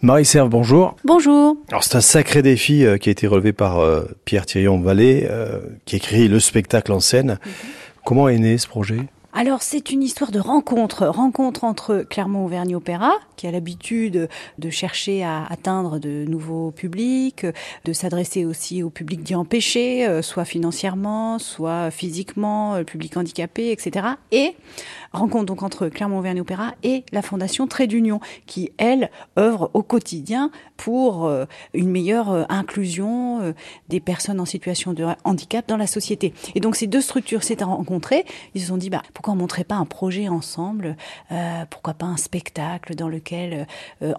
Marie-Serve, bonjour. Bonjour. Alors c'est un sacré défi euh, qui a été relevé par euh, Pierre Thirion-Vallée, euh, qui a créé le spectacle en scène. Mhm. Comment est né ce projet? Alors c'est une histoire de rencontre, rencontre entre Clermont-Auvergne Opéra, qui a l'habitude de chercher à atteindre de nouveaux publics, de s'adresser aussi au public dit empêché, soit financièrement, soit physiquement, le public handicapé, etc. Et rencontre donc entre Clermont-Auvergne Opéra et la Fondation Trait d'Union, qui, elle, œuvre au quotidien pour euh, une meilleure euh, inclusion euh, des personnes en situation de handicap dans la société. Et donc ces deux structures s'étaient rencontrées, ils se sont dit, bah, on montrait pas un projet ensemble Pourquoi pas un spectacle dans lequel,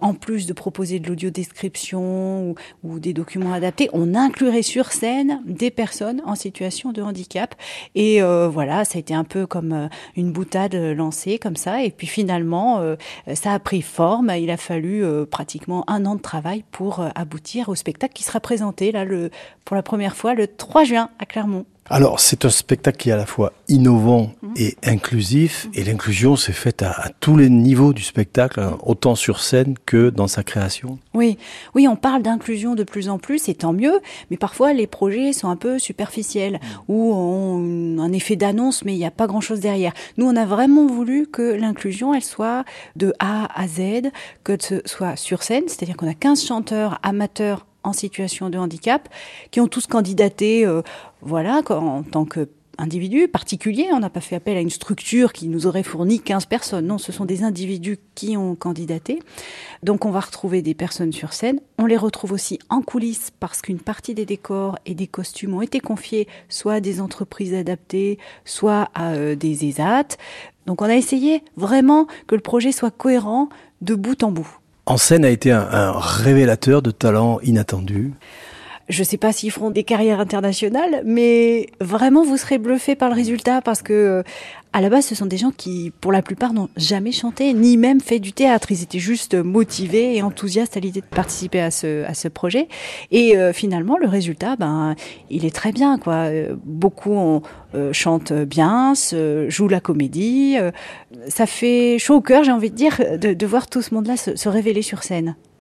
en plus de proposer de l'audio-description ou, ou des documents adaptés, on inclurait sur scène des personnes en situation de handicap. Et voilà, ça a été un peu comme une boutade lancé comme ça. Et puis finalement, euh, ça a pris forme. Il a fallu euh, pratiquement un an de travail pour euh, aboutir au spectacle qui sera présenté là le, pour la première fois le 3 juin à Clermont. Alors, c'est un spectacle qui est à la fois innovant mhm. et inclusif, et l'inclusion s'est faite à, tous les niveaux du spectacle, hein, autant sur scène que dans sa création. Oui, oui, on parle d'inclusion de plus en plus, et tant mieux, mais parfois les projets sont un peu superficiels, mhm. ou ont un effet d'annonce, mais il n'y a pas grand-chose derrière. Nous, on a vraiment voulu que l'inclusion, elle soit de A à Z, que ce soit sur scène, c'est-à-dire qu'on a 15 chanteurs amateurs en situation de handicap, qui ont tous candidaté, euh, voilà, en tant qu'individus particuliers. On n'a pas fait appel à une structure qui nous aurait fourni 15 personnes. Non, ce sont des individus qui ont candidaté. Donc on va retrouver des personnes sur scène. On les retrouve aussi en coulisses parce qu'une partie des décors et des costumes ont été confiés soit à des entreprises adaptées, soit à euh, des ESAT. Donc on a essayé vraiment que le projet soit cohérent de bout en bout en scène a été un, révélateur de talents inattendus. Je sais pas s'ils feront des carrières internationales, mais vraiment vous serez bluffé par le résultat parce que euh, à la base, ce sont des gens qui, pour la plupart, n'ont jamais chanté, ni même fait du théâtre. Ils étaient juste motivés et enthousiastes à l'idée de participer à ce, à ce projet. Et euh, finalement, le résultat, ben, il est très bien, quoi. Euh, beaucoup euh, chantent bien, se, jouent la comédie. ça fait chaud au cœur, j'ai envie de dire, de, de voir tout ce monde-là se, se révéler sur scène.